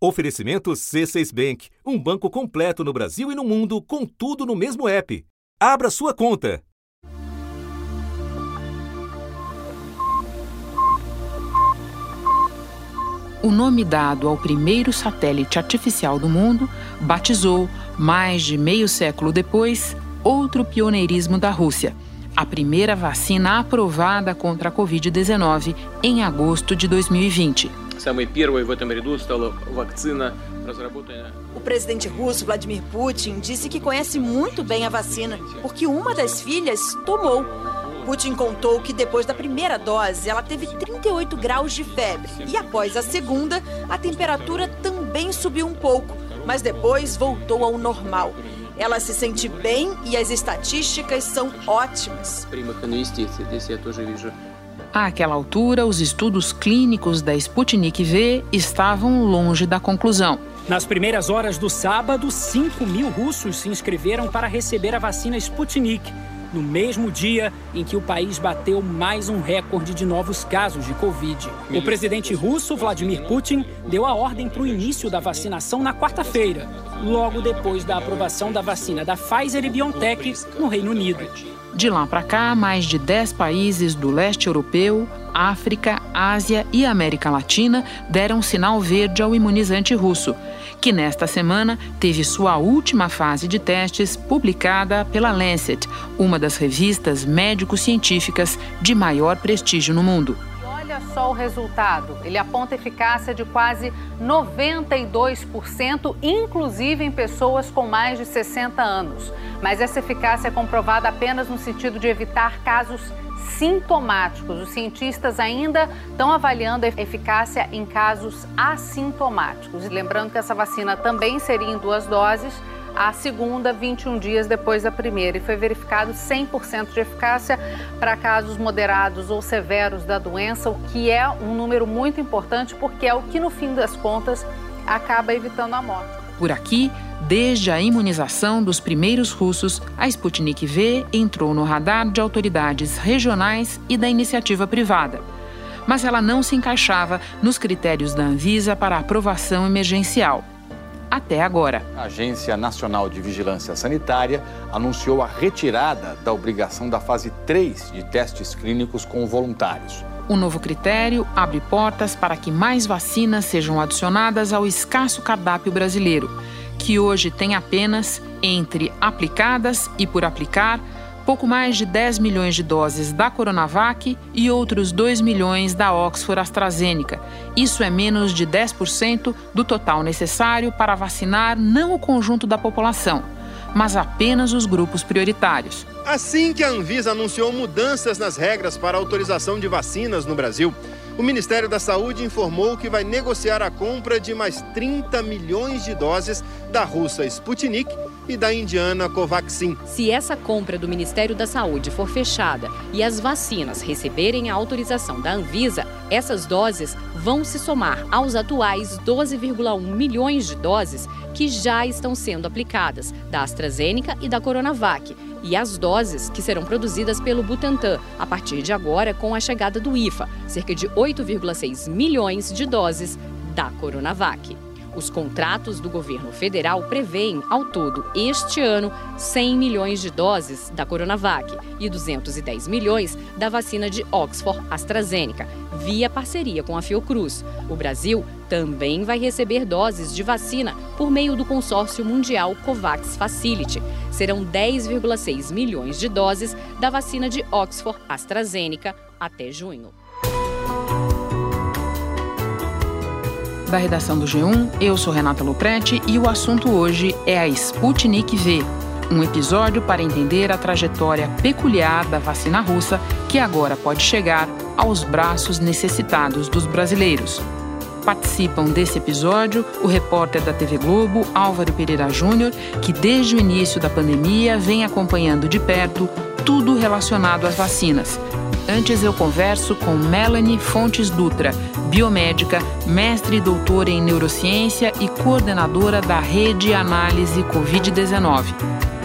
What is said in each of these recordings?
Oferecimento C6 Bank, um banco completo no Brasil e no mundo, com tudo no mesmo app. Abra sua conta. O nome dado ao primeiro satélite artificial do mundo batizou, mais de meio século depois, outro pioneirismo da Rússia. A primeira vacina aprovada contra a Covid-19 em agosto de 2020. O presidente russo Vladimir Putin disse que conhece muito bem a vacina, porque uma das filhas tomou. Putin contou que depois da primeira dose ela teve 38 graus de febre e após a segunda a temperatura também subiu um pouco, mas depois voltou ao normal. Ela se sente bem e as estatísticas são ótimas. Àquela altura, os estudos clínicos da Sputnik V estavam longe da conclusão. Nas primeiras horas do sábado, 5 mil russos se inscreveram para receber a vacina Sputnik no mesmo dia em que o país bateu mais um recorde de novos casos de Covid. O presidente russo, Vladimir Putin, deu a ordem para o início da vacinação na quarta-feira, logo depois da aprovação da vacina da Pfizer e BioNTech no Reino Unido. De lá para cá, mais de 10 países do leste europeu, África, Ásia e América Latina deram sinal verde ao imunizante russo que nesta semana teve sua última fase de testes publicada pela Lancet, uma das revistas médico-científicas de maior prestígio no mundo. Só o resultado. Ele aponta eficácia de quase 92%, inclusive em pessoas com mais de 60 anos. Mas essa eficácia é comprovada apenas no sentido de evitar casos sintomáticos. Os cientistas ainda estão avaliando a eficácia em casos assintomáticos. E lembrando que essa vacina também seria em duas doses, a segunda 21 dias depois da primeira. E foi verificado 100% de eficácia para casos moderados ou severos da doença, o que é um número muito importante porque é o que, no fim das contas, acaba evitando a morte. Por aqui, desde a imunização dos primeiros russos, a Sputnik V entrou no radar de autoridades regionais e da iniciativa privada. Mas ela não se encaixava nos critérios da Anvisa para aprovação emergencial. Até agora. A Agência Nacional de Vigilância Sanitária anunciou a retirada da obrigação da fase 3 de testes clínicos com voluntários. O novo critério abre portas para que mais vacinas sejam adicionadas ao escasso cardápio brasileiro, que hoje tem apenas, entre aplicadas e por aplicar, pouco mais de 10 milhões de doses da Coronavac e outros 2 milhões da Oxford AstraZeneca. Isso é menos de 10% do total necessário para vacinar não o conjunto da população, mas apenas os grupos prioritários. Assim que a Anvisa anunciou mudanças nas regras para autorização de vacinas no Brasil, o Ministério da Saúde informou que vai negociar a compra de mais 30 milhões de doses da russa Sputnik e da indiana Covaxin. Se essa compra do Ministério da Saúde for fechada e as vacinas receberem a autorização da Anvisa, essas doses vão se somar aos atuais 12,1 milhões de doses que já estão sendo aplicadas da AstraZeneca e da Coronavac e as doses que serão produzidas pelo Butantan a partir de agora com a chegada do IFA, cerca de 8,6 milhões de doses da Coronavac. Os contratos do governo federal prevêem, ao todo, este ano, 100 milhões de doses da Coronavac e 210 milhões da vacina de Oxford AstraZeneca, via parceria com a Fiocruz. O Brasil também vai receber doses de vacina por meio do consórcio mundial COVAX Facility. Serão 10,6 milhões de doses da vacina de Oxford AstraZeneca até junho. Da redação do G1, eu sou Renata Loprete e o assunto hoje é a Sputnik V, um episódio para entender a trajetória peculiar da vacina russa que agora pode chegar aos braços necessitados dos brasileiros. Participam desse episódio o repórter da TV Globo, Álvaro Pereira Júnior, que desde o início da pandemia vem acompanhando de perto tudo relacionado às vacinas. Antes eu converso com Melanie Fontes Dutra, biomédica, mestre e doutora em neurociência e coordenadora da Rede Análise Covid-19.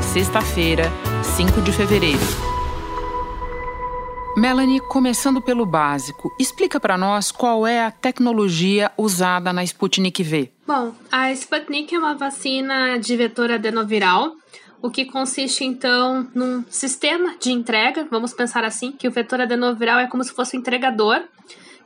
Sexta-feira, 5 de fevereiro. Melanie, começando pelo básico, explica para nós qual é a tecnologia usada na Sputnik V. Bom, a Sputnik é uma vacina de vetor adenoviral, o que consiste então num sistema de entrega, vamos pensar assim, que o vetor adenoviral é como se fosse um entregador,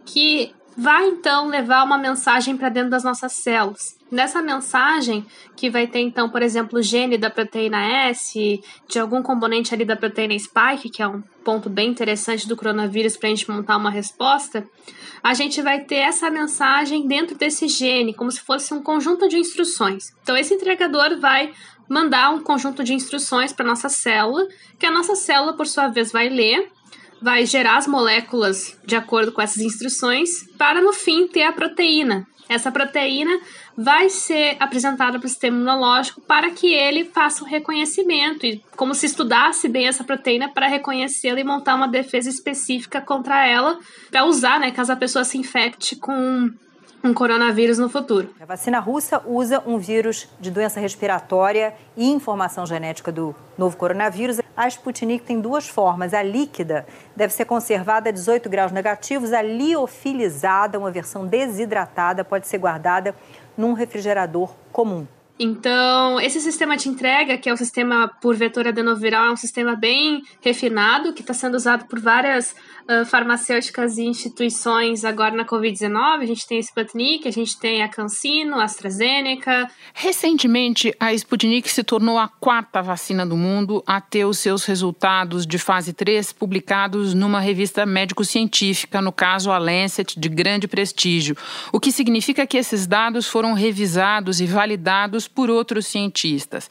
que vai então levar uma mensagem para dentro das nossas células. Nessa mensagem, que vai ter então, por exemplo, o gene da proteína S, de algum componente ali da proteína spike, que é um ponto bem interessante do coronavírus para a gente montar uma resposta, a gente vai ter essa mensagem dentro desse gene, como se fosse um conjunto de instruções. Então, esse entregador vai mandar um conjunto de instruções para nossa célula, que a nossa célula, por sua vez, vai ler vai gerar as moléculas de acordo com essas instruções, para no fim ter a proteína. Essa proteína vai ser apresentada para o sistema imunológico para que ele faça o reconhecimento, e como se estudasse bem essa proteína para reconhecê-la e montar uma defesa específica contra ela, para usar, né, caso a pessoa se infecte com um coronavírus no futuro. A vacina russa usa um vírus de doença respiratória e informação genética do novo coronavírus. A Sputnik tem duas formas. A líquida deve ser conservada a 18 graus negativos. A liofilizada, uma versão desidratada, pode ser guardada num refrigerador comum. Então, esse sistema de entrega, que é o sistema por vetor adenoviral, é um sistema bem refinado, que está sendo usado por várias uh, farmacêuticas e instituições agora na Covid-19. A gente tem a Sputnik, a gente tem a CanSino, a AstraZeneca. Recentemente, a Sputnik se tornou a quarta vacina do mundo a ter os seus resultados de fase 3 publicados numa revista médico-científica, no caso a Lancet, de grande prestígio, o que significa que esses dados foram revisados e validados por outros cientistas.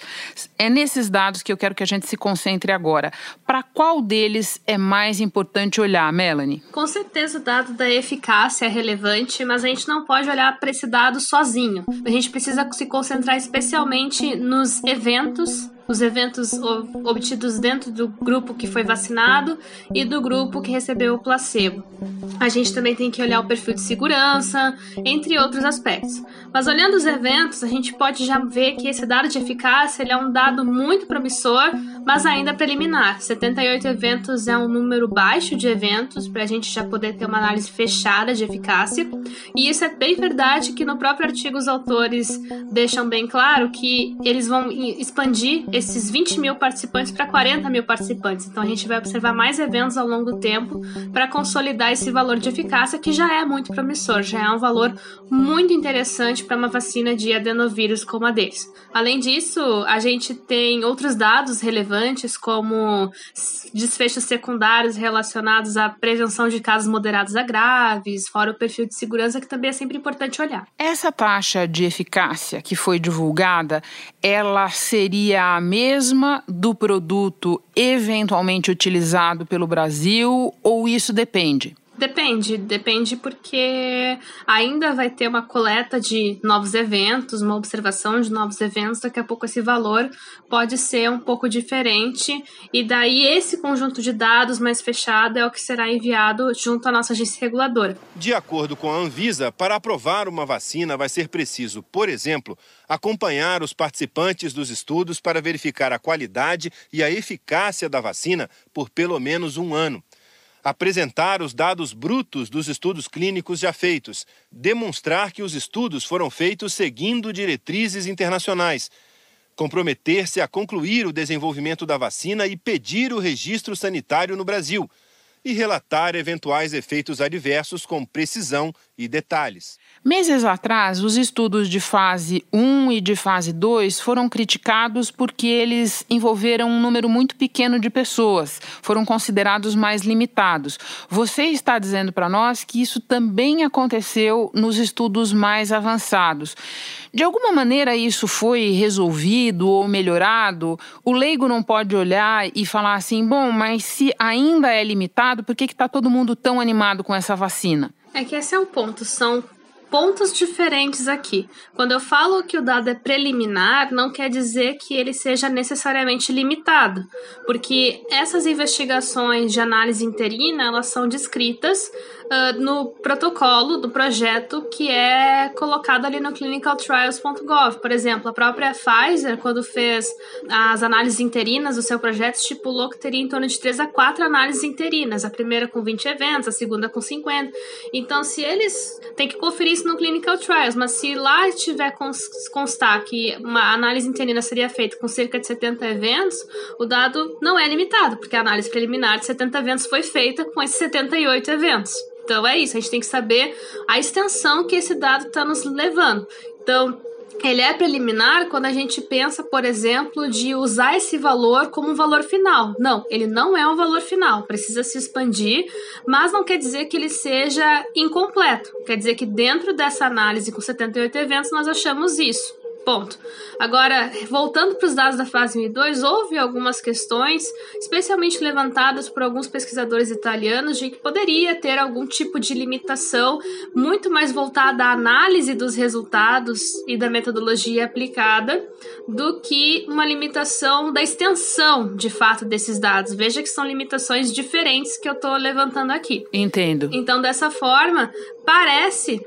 É nesses dados que eu quero que a gente se concentre agora. Para qual deles é mais importante olhar? Melanie? Com certeza o dado da eficácia é relevante, mas a gente não pode olhar para esse dado sozinho. A gente precisa se concentrar especialmente nos eventos os eventos obtidos dentro do grupo que foi vacinado e do grupo que recebeu o placebo. A gente também tem que olhar o perfil de segurança, entre outros aspectos. Mas olhando os eventos, a gente pode já ver que esse dado de eficácia é um dado muito promissor, mas ainda preliminar. 78 eventos é um número baixo de eventos para a gente já poder ter uma análise fechada de eficácia. E isso é bem verdade que no próprio artigo os autores deixam bem claro que eles vão expandir esses 20 mil participantes para 40 mil participantes. Então a gente vai observar mais eventos ao longo do tempo para consolidar esse valor de eficácia que já é muito promissor, já é um valor muito interessante para uma vacina de adenovírus como a deles. Além disso, a gente tem outros dados relevantes como desfechos secundários relacionados à prevenção de casos moderados a graves, fora o perfil de segurança que também é sempre importante olhar. Essa taxa de eficácia que foi divulgada, ela seria mesma do produto eventualmente utilizado pelo Brasil ou isso depende? Depende, depende porque ainda vai ter uma coleta de novos eventos, uma observação de novos eventos, daqui a pouco esse valor pode ser um pouco diferente, e daí esse conjunto de dados mais fechado é o que será enviado junto à nossa agência reguladora. De acordo com a Anvisa, para aprovar uma vacina vai ser preciso, por exemplo, acompanhar os participantes dos estudos para verificar a qualidade e a eficácia da vacina por pelo menos um ano apresentar os dados brutos dos estudos clínicos já feitos, demonstrar que os estudos foram feitos seguindo diretrizes internacionais, comprometer-se a concluir o desenvolvimento da vacina e pedir o registro sanitário no Brasil e relatar eventuais efeitos adversos com precisão e detalhes. Meses atrás, os estudos de fase 1 e de fase 2 foram criticados porque eles envolveram um número muito pequeno de pessoas, foram considerados mais limitados. Você está dizendo para nós que isso também aconteceu nos estudos mais avançados. De alguma maneira isso foi resolvido ou melhorado? O leigo não pode olhar e falar assim: bom, mas se ainda é limitado, por que está todo mundo tão animado com essa vacina? É que esse é o ponto. São pontos diferentes aqui. Quando eu falo que o dado é preliminar, não quer dizer que ele seja necessariamente limitado, porque essas investigações de análise interina, elas são descritas uh, no protocolo do projeto que é colocado ali no clinicaltrials.gov. Por exemplo, a própria Pfizer, quando fez as análises interinas do seu projeto, estipulou que teria em torno de 3 a 4 análises interinas, a primeira com 20 eventos, a segunda com 50. Então, se eles têm que conferir isso no clinical trials, mas se lá tiver constar que uma análise interina seria feita com cerca de 70 eventos, o dado não é limitado, porque a análise preliminar de 70 eventos foi feita com esses 78 eventos. Então é isso, a gente tem que saber a extensão que esse dado está nos levando. Então, ele é preliminar quando a gente pensa, por exemplo, de usar esse valor como um valor final. Não, ele não é um valor final, precisa se expandir, mas não quer dizer que ele seja incompleto. Quer dizer que dentro dessa análise com 78 eventos nós achamos isso. Ponto. Agora, voltando para os dados da fase 1 e 2, houve algumas questões, especialmente levantadas por alguns pesquisadores italianos, de que poderia ter algum tipo de limitação muito mais voltada à análise dos resultados e da metodologia aplicada do que uma limitação da extensão de fato desses dados. Veja que são limitações diferentes que eu estou levantando aqui. Entendo. Então, dessa forma, parece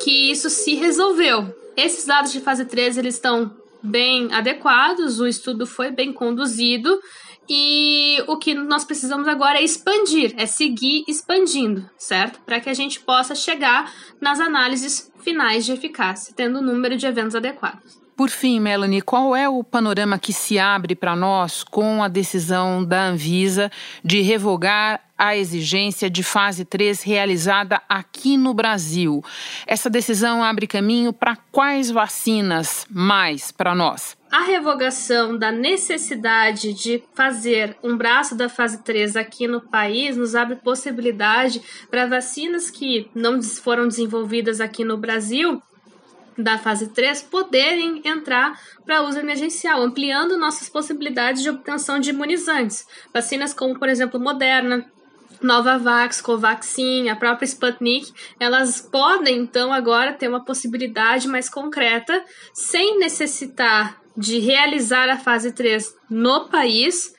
que isso se resolveu esses dados de fase 3 eles estão bem adequados, o estudo foi bem conduzido e o que nós precisamos agora é expandir, é seguir expandindo, certo? Para que a gente possa chegar nas análises finais de eficácia, tendo o número de eventos adequados. Por fim, Melanie, qual é o panorama que se abre para nós com a decisão da Anvisa de revogar a exigência de fase 3 realizada aqui no Brasil? Essa decisão abre caminho para quais vacinas mais para nós? A revogação da necessidade de fazer um braço da fase 3 aqui no país nos abre possibilidade para vacinas que não foram desenvolvidas aqui no Brasil da fase 3 poderem entrar para uso emergencial, ampliando nossas possibilidades de obtenção de imunizantes. Vacinas como, por exemplo, Moderna, Novavax, Covaxin, a própria Sputnik, elas podem então agora ter uma possibilidade mais concreta, sem necessitar de realizar a fase 3 no país,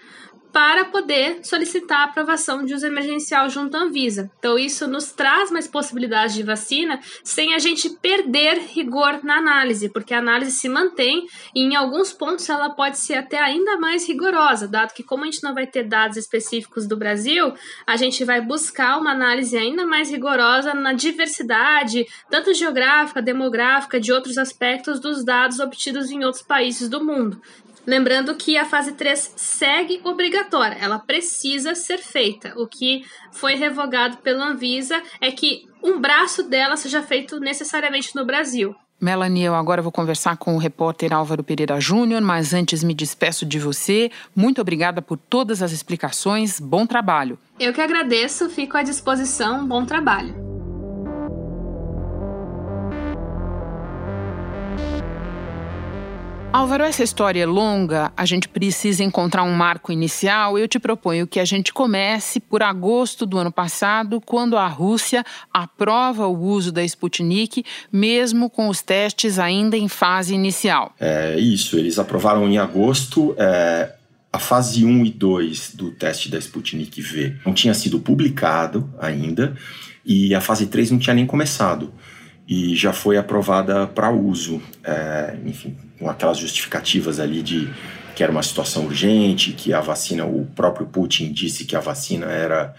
para poder solicitar a aprovação de uso emergencial junto à Anvisa. Então, isso nos traz mais possibilidades de vacina sem a gente perder rigor na análise, porque a análise se mantém e, em alguns pontos, ela pode ser até ainda mais rigorosa, dado que, como a gente não vai ter dados específicos do Brasil, a gente vai buscar uma análise ainda mais rigorosa na diversidade, tanto geográfica, demográfica, de outros aspectos dos dados obtidos em outros países do mundo. Lembrando que a fase 3 segue obrigatória, ela precisa ser feita. O que foi revogado pela Anvisa é que um braço dela seja feito necessariamente no Brasil. Melanie, eu agora vou conversar com o repórter Álvaro Pereira Júnior, mas antes me despeço de você. Muito obrigada por todas as explicações. Bom trabalho. Eu que agradeço, fico à disposição. Bom trabalho. Álvaro, essa história é longa, a gente precisa encontrar um marco inicial. Eu te proponho que a gente comece por agosto do ano passado, quando a Rússia aprova o uso da Sputnik, mesmo com os testes ainda em fase inicial. É isso, eles aprovaram em agosto. É, a fase 1 e 2 do teste da Sputnik V não tinha sido publicado ainda e a fase 3 não tinha nem começado e já foi aprovada para uso. É, enfim, com aquelas justificativas ali de que era uma situação urgente, que a vacina, o próprio Putin disse que a vacina era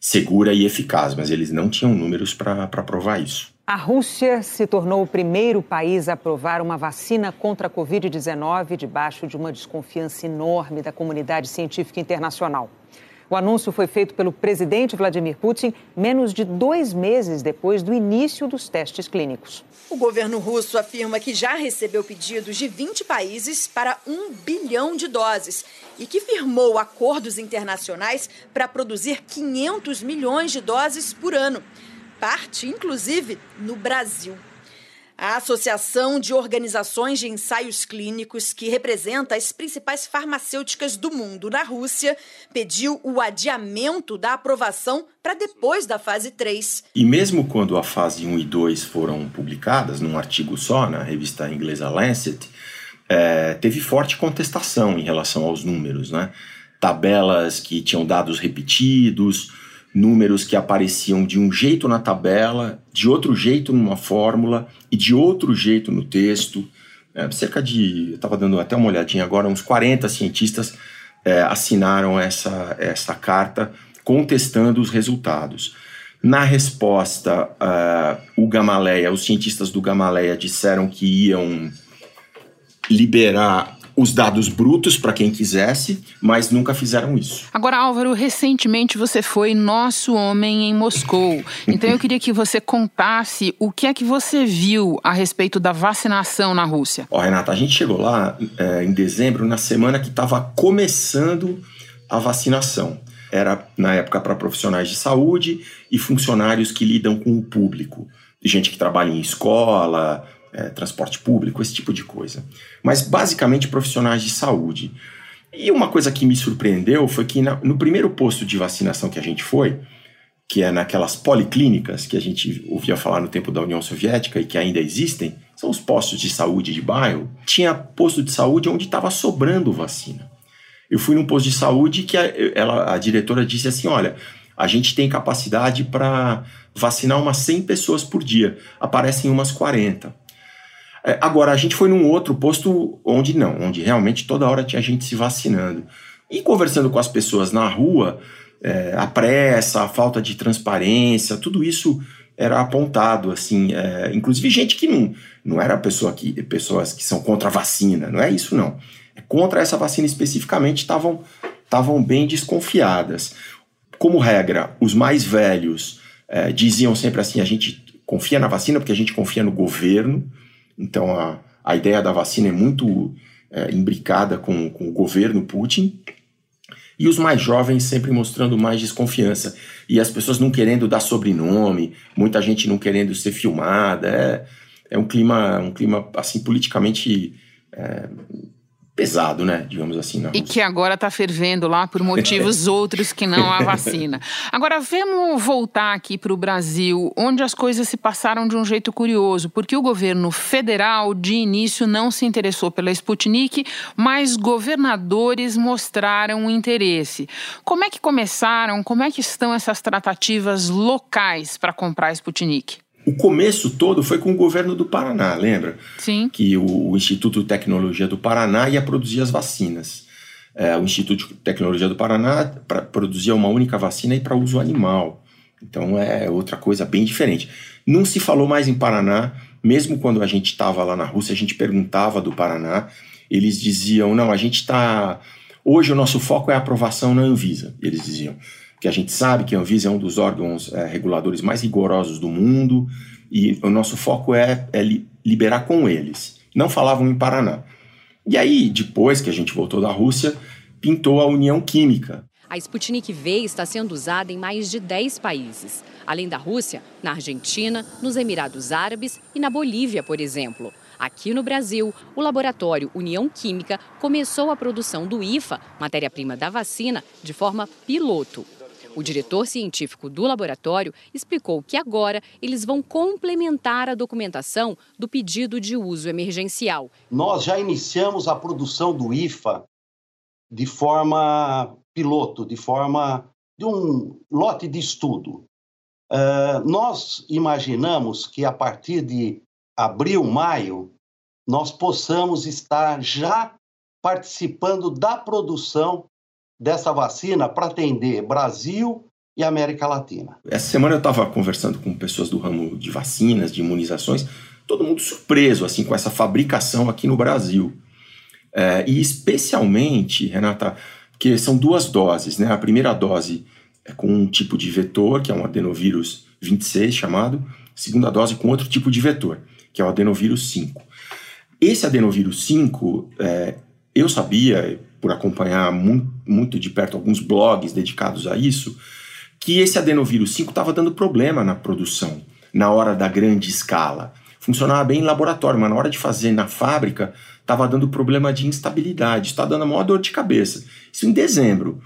segura e eficaz, mas eles não tinham números para provar isso. A Rússia se tornou o primeiro país a aprovar uma vacina contra a Covid-19 debaixo de uma desconfiança enorme da comunidade científica internacional. O anúncio foi feito pelo presidente Vladimir Putin menos de dois meses depois do início dos testes clínicos. O governo russo afirma que já recebeu pedidos de 20 países para um bilhão de doses e que firmou acordos internacionais para produzir 500 milhões de doses por ano, parte inclusive no Brasil. A Associação de Organizações de Ensaios Clínicos, que representa as principais farmacêuticas do mundo na Rússia, pediu o adiamento da aprovação para depois da fase 3. E mesmo quando a fase 1 e 2 foram publicadas num artigo só na revista inglesa Lancet, é, teve forte contestação em relação aos números, né? Tabelas que tinham dados repetidos, números que apareciam de um jeito na tabela, de outro jeito numa fórmula e de outro jeito no texto. É, cerca de, eu estava dando até uma olhadinha agora, uns 40 cientistas é, assinaram essa, essa carta contestando os resultados. Na resposta, uh, o Gamaleia, os cientistas do Gamaleia disseram que iam liberar os dados brutos para quem quisesse, mas nunca fizeram isso. Agora, Álvaro, recentemente você foi nosso homem em Moscou. Então eu queria que você contasse o que é que você viu a respeito da vacinação na Rússia. Ó, Renata, a gente chegou lá é, em dezembro, na semana que estava começando a vacinação. Era na época para profissionais de saúde e funcionários que lidam com o público. Gente que trabalha em escola, é, transporte público, esse tipo de coisa. Mas basicamente profissionais de saúde. E uma coisa que me surpreendeu foi que na, no primeiro posto de vacinação que a gente foi, que é naquelas policlínicas que a gente ouvia falar no tempo da União Soviética e que ainda existem, são os postos de saúde de bairro, tinha posto de saúde onde estava sobrando vacina. Eu fui num posto de saúde que a, ela, a diretora disse assim: olha, a gente tem capacidade para vacinar umas 100 pessoas por dia, aparecem umas 40. É, agora, a gente foi num outro posto onde não, onde realmente toda hora tinha gente se vacinando. E conversando com as pessoas na rua, é, a pressa, a falta de transparência, tudo isso era apontado, assim, é, inclusive gente que não, não era pessoa que, pessoas que são contra a vacina, não é isso não. É contra essa vacina especificamente estavam estavam bem desconfiadas. Como regra, os mais velhos é, diziam sempre assim: a gente confia na vacina porque a gente confia no governo, então a, a ideia da vacina é muito é, imbricada com, com o governo Putin. E os mais jovens sempre mostrando mais desconfiança. E as pessoas não querendo dar sobrenome, muita gente não querendo ser filmada. É, é um clima, um clima assim, politicamente é, pesado, né? Digamos assim. e que agora está fervendo lá por motivos outros que não a vacina. Agora, vamos voltar aqui para o Brasil, onde as coisas se passaram de um jeito curioso, porque o governo federal, de início, não se interessou pela Sputnik, mas governadores mostraram interesse. Como é que começaram? Como é que estão essas tratativas locais para comprar a Sputnik? O começo todo foi com o governo do Paraná, lembra? Sim. Que o, Instituto de Tecnologia do Paraná ia produzir as vacinas. É, o Instituto de Tecnologia do Paraná pra, produzia uma única vacina e para uso animal. Então é outra coisa bem diferente. Não se falou mais em Paraná, mesmo quando a gente estava lá na Rússia, a gente perguntava do Paraná, eles diziam: não, a gente está. Hoje o nosso foco é a aprovação na Anvisa, eles diziam que a gente sabe que a Anvisa é um dos órgãos é, reguladores mais rigorosos do mundo e o nosso foco é, é liberar com eles. Não falavam em Paraná. E aí, depois que a gente voltou da Rússia, pintou a União Química. A Sputnik V está sendo usada em mais de 10 países. Além da Rússia, na Argentina, nos Emirados Árabes e na Bolívia, por exemplo. Aqui no Brasil, o laboratório União Química começou a produção do IFA, matéria-prima da vacina, de forma piloto. O diretor científico do laboratório explicou que agora eles vão complementar a documentação do pedido de uso emergencial. Nós já iniciamos a produção do IFA de forma piloto, de forma de um lote de estudo. Uh, nós imaginamos que a partir de abril, maio, nós possamos estar já participando da produção dessa vacina para atender Brasil e América Latina. Essa semana eu estava conversando com pessoas do ramo de vacinas, de imunizações, todo mundo surpreso assim com essa fabricação aqui no Brasil. É, e especialmente, Renata, que são duas doses, né? A primeira dose é com um tipo de vetor, que é um adenovírus 26 chamado, segunda dose com outro tipo de vetor, que é o adenovírus 5. Esse adenovírus 5, é, eu sabia, por acompanhar muito, muito de perto alguns blogs dedicados a isso, que esse adenovírus 5 estava dando problema na produção, na hora da grande escala. Funcionava bem em laboratório, mas na hora de fazer na fábrica, estava dando problema de instabilidade, está dando a maior dor de cabeça. Isso em dezembro.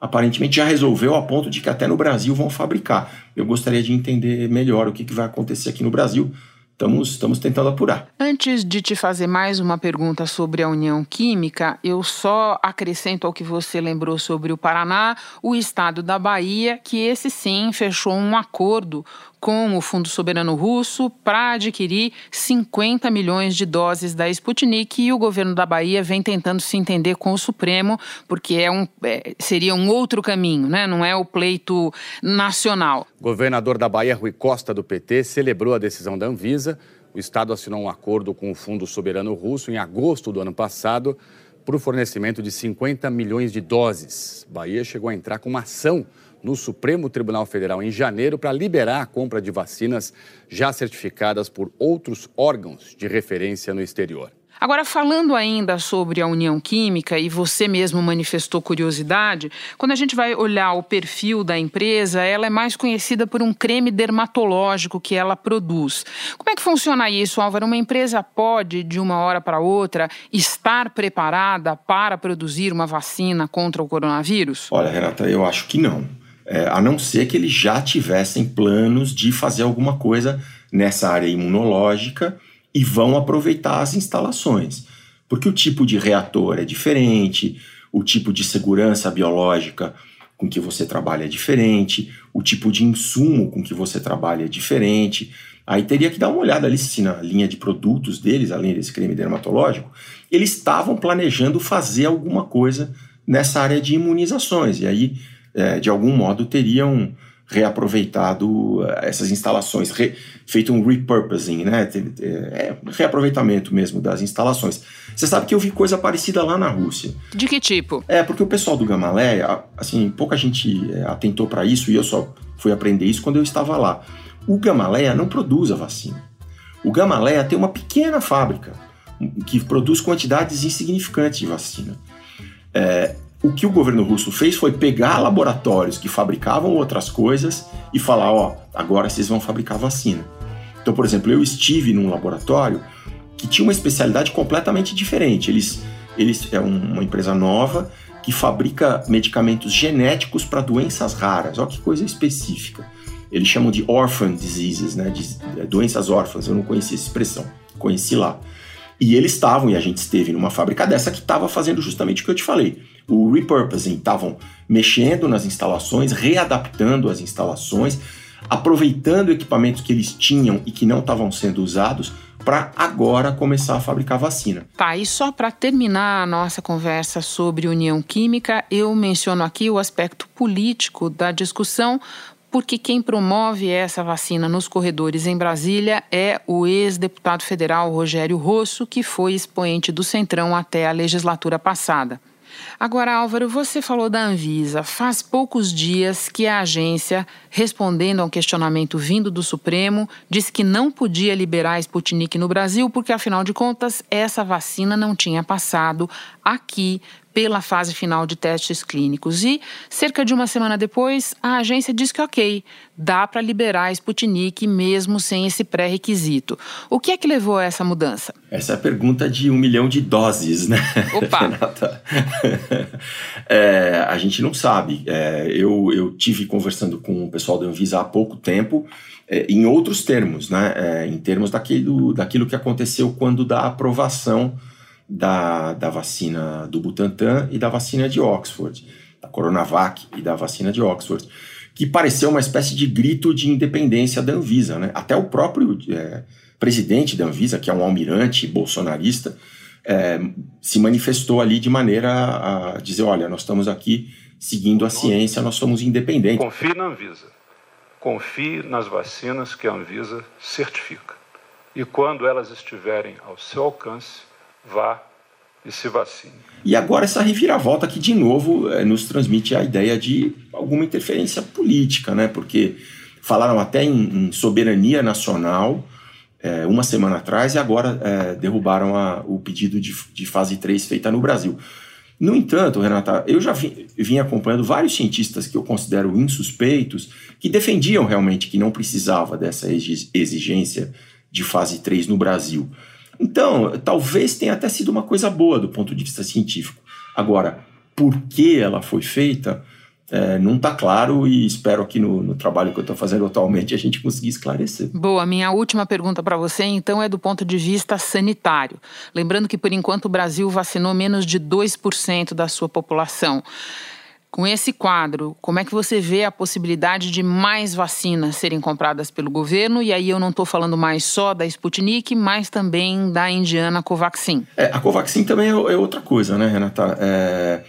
Aparentemente já resolveu a ponto de que até no Brasil vão fabricar. Eu gostaria de entender melhor o que, que vai acontecer aqui no Brasil estamos, estamos tentando apurar. Antes de te fazer mais uma pergunta sobre a União Química, eu só acrescento ao que você lembrou sobre o Paraná, o estado da Bahia, que esse sim fechou um acordo com o Fundo Soberano Russo para adquirir 50 milhões de doses da Sputnik e o governo da Bahia vem tentando se entender com o Supremo, porque é um, é, seria um outro caminho, né? não é o pleito nacional. Governador da Bahia, Rui Costa, do PT, celebrou a decisão da Anvisa. O Estado assinou um acordo com o Fundo Soberano Russo em agosto do ano passado para o fornecimento de 50 milhões de doses. Bahia chegou a entrar com uma ação no Supremo Tribunal Federal em janeiro para liberar a compra de vacinas já certificadas por outros órgãos de referência no exterior. Agora, falando ainda sobre a União Química, e você mesmo manifestou curiosidade, quando a gente vai olhar o perfil da empresa, ela é mais conhecida por um creme dermatológico que ela produz. Como é que funciona isso, Álvaro? Uma empresa pode, de uma hora para outra, estar preparada para produzir uma vacina contra o coronavírus? Olha, Renata, eu acho que não é, a não ser que eles já tivessem planos de fazer alguma coisa nessa área imunológica e vão aproveitar as instalações. Porque o tipo de reator é diferente, o tipo de segurança biológica com que você trabalha é diferente, o tipo de insumo com que você trabalha é diferente. Aí teria que dar uma olhada ali se na linha de produtos deles, além desse creme dermatológico, eles estavam planejando fazer alguma coisa nessa área de imunizações. E aí é, de algum modo teriam reaproveitado é, essas instalações, re, feito um repurposing, né? É, reaproveitamento mesmo das instalações. Você sabe que eu vi coisa parecida lá na Rússia. De que tipo? É, porque o pessoal do Gamaleia, assim, pouca gente é, atentou para isso e eu só fui aprender isso quando eu estava lá. O Gamaleia não produz a vacina. O Gamaleia tem uma pequena fábrica que produz quantidades insignificantes de vacina. É, o que o governo russo fez foi pegar laboratórios que fabricavam outras coisas e falar: ó, agora vocês vão fabricar vacina. Então, por exemplo, eu estive num laboratório que tinha uma especialidade completamente diferente. Eles, eles é uma empresa nova que fabrica medicamentos genéticos para doenças raras. Olha que coisa específica. Eles chamam de orphan diseases, né? De, é, doenças órfãs. Eu não conhecia essa expressão, conheci lá. E eles estavam, e a gente esteve numa fábrica dessa que estava fazendo justamente o que eu te falei o repurposing, estavam mexendo nas instalações, readaptando as instalações, aproveitando equipamentos que eles tinham e que não estavam sendo usados para agora começar a fabricar vacina. Tá, e só para terminar a nossa conversa sobre União Química, eu menciono aqui o aspecto político da discussão, porque quem promove essa vacina nos corredores em Brasília é o ex-deputado federal Rogério Rosso, que foi expoente do Centrão até a legislatura passada. Agora, Álvaro, você falou da Anvisa. Faz poucos dias que a agência, respondendo a um questionamento vindo do Supremo, disse que não podia liberar a Sputnik no Brasil porque, afinal de contas, essa vacina não tinha passado aqui pela fase final de testes clínicos. E, cerca de uma semana depois, a agência diz que, ok, dá para liberar a Sputnik mesmo sem esse pré-requisito. O que é que levou a essa mudança? Essa é a pergunta de um milhão de doses, né? Opa! Renata? é, a gente não sabe. É, eu, eu tive conversando com o pessoal da Anvisa há pouco tempo, é, em outros termos, né? É, em termos daquilo, daquilo que aconteceu quando da aprovação da, da vacina do Butantan e da vacina de Oxford, da Coronavac e da vacina de Oxford, que pareceu uma espécie de grito de independência da Anvisa. Né? Até o próprio é, presidente da Anvisa, que é um almirante bolsonarista, é, se manifestou ali de maneira a dizer: olha, nós estamos aqui seguindo a ciência, nós somos independentes. Confie na Anvisa. Confie nas vacinas que a Anvisa certifica. E quando elas estiverem ao seu alcance, vá e se vacine. E agora essa reviravolta que de novo é, nos transmite a ideia de alguma interferência política, né? Porque falaram até em, em soberania nacional é, uma semana atrás e agora é, derrubaram a, o pedido de, de fase 3 feita no Brasil. No entanto, Renata, eu já vim, vim, acompanhando vários cientistas que eu considero insuspeitos, que defendiam realmente que não precisava dessa exigência de fase 3 no Brasil. Então, talvez tenha até sido uma coisa boa do ponto de vista científico. Agora, por que ela foi feita, é, não está claro e espero aqui no, no trabalho que eu estou fazendo atualmente a gente conseguir esclarecer. Boa, minha última pergunta para você então é do ponto de vista sanitário. Lembrando que por enquanto o Brasil vacinou menos de 2% da sua população. Com esse quadro, como é que você vê a possibilidade de mais vacinas serem compradas pelo governo? E aí eu não estou falando mais só da Sputnik, mas também da indiana Covaxin. É, a Covaxin também é, é outra coisa, né, Renata? É,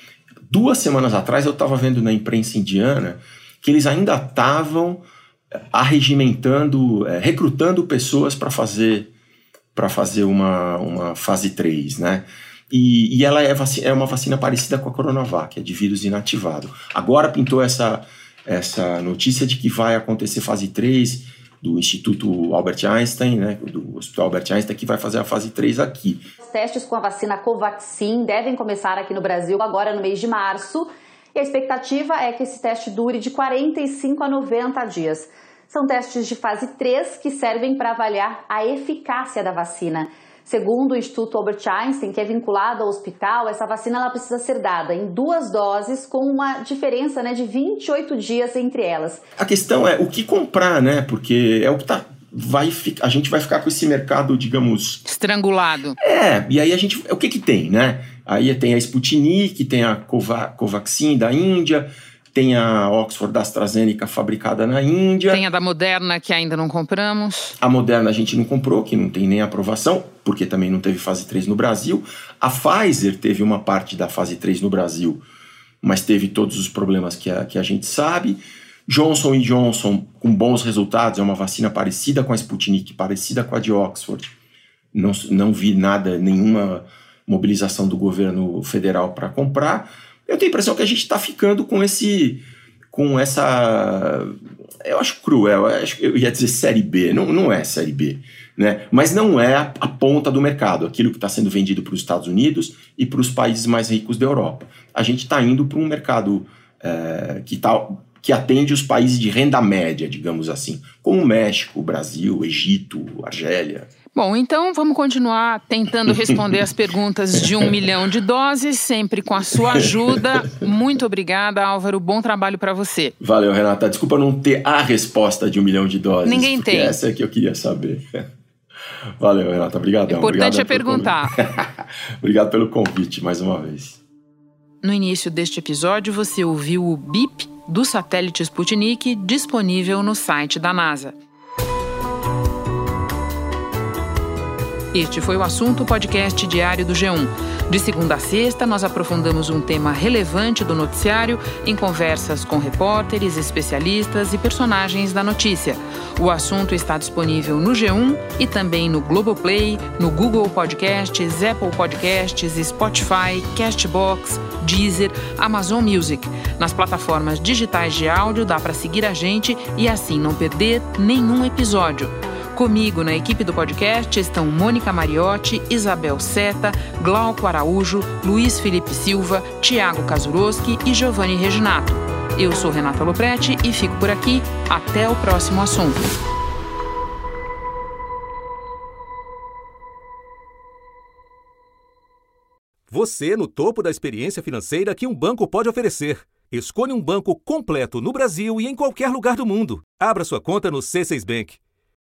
duas semanas atrás eu estava vendo na imprensa indiana que eles ainda estavam arregimentando, é, recrutando pessoas para fazer para fazer uma, uma fase 3, né? E, e ela é, é, uma vacina parecida com a Coronavac, é de vírus inativado. Agora pintou essa, essa notícia de que vai acontecer fase 3 do Instituto Albert Einstein, né, do Hospital Albert Einstein, que vai fazer a fase 3 aqui. Os testes com a vacina Covaxin devem começar aqui no Brasil agora no mês de março. E a expectativa é que esse teste dure de 45 a 90 dias. São testes de fase 3 que servem para avaliar a eficácia da vacina. Segundo o Instituto Albert Einstein, que é vinculado ao hospital, essa vacina ela precisa ser dada em duas doses, com uma diferença né, de 28 dias entre elas. A questão é o que comprar, né? Porque é o que tá vai a gente vai ficar com esse mercado, digamos. Estrangulado. É, e aí a gente. O que que tem, né? Aí tem a Sputnik, tem a Covaxin da Índia, tem a Oxford da AstraZeneca fabricada na Índia. Tem a da Moderna que ainda não compramos. A Moderna a gente não comprou, que não tem nem aprovação, porque também não teve fase 3 no Brasil. A Pfizer teve uma parte da fase 3 no Brasil, mas teve todos os problemas que a, que a gente sabe. Johnson Johnson, com bons resultados, é uma vacina parecida com a Sputnik, parecida com a de Oxford. Não, não vi nada, nenhuma mobilização do governo federal para comprar. Eu tenho a impressão que a gente está ficando com esse. com essa. Eu acho cruel, eu, acho, eu ia dizer série B, não, não é série B, né? Mas não é a, a ponta do mercado, aquilo que está sendo vendido para os Estados Unidos e para os países mais ricos da Europa. A gente está indo para um mercado é, que está que atende os países de renda média, digamos assim, como México, Brasil, Egito, Argélia. Bom, então vamos continuar tentando responder as perguntas de um milhão de doses, sempre com a sua ajuda. Muito obrigada, Álvaro. Bom trabalho para você. Valeu, Renata. Desculpa não ter a resposta de um milhão de doses. Ninguém tem. Essa é que eu queria saber. Valeu, Renata. Obrigado. O importante é perguntar. Obrigado pelo convite mais uma vez. No início deste episódio, você ouviu o BIP do satélite Sputnik disponível no site da NASA. Este foi o assunto podcast diário do G1. De segunda a sexta, nós aprofundamos um tema relevante do noticiário em conversas com repórteres, especialistas e personagens da notícia. O assunto está disponível no G1 e também no Globoplay, no Google Podcasts, Apple Podcasts, Spotify, Castbox, Deezer, Amazon Music. Nas plataformas digitais de áudio dá para seguir a gente e assim não perder nenhum episódio. Comigo na equipe do podcast estão Mônica Mariotti, Isabel Seta, Glauco Araújo, Luiz Felipe Silva, Tiago Kazuroski e Giovanni Reginato. Eu sou Renata Loprete e fico por aqui. Até o próximo assunto. Você no topo da experiência financeira que um banco pode oferecer. Escolha um banco completo no Brasil e em qualquer lugar do mundo. Abra sua conta no C6 Bank.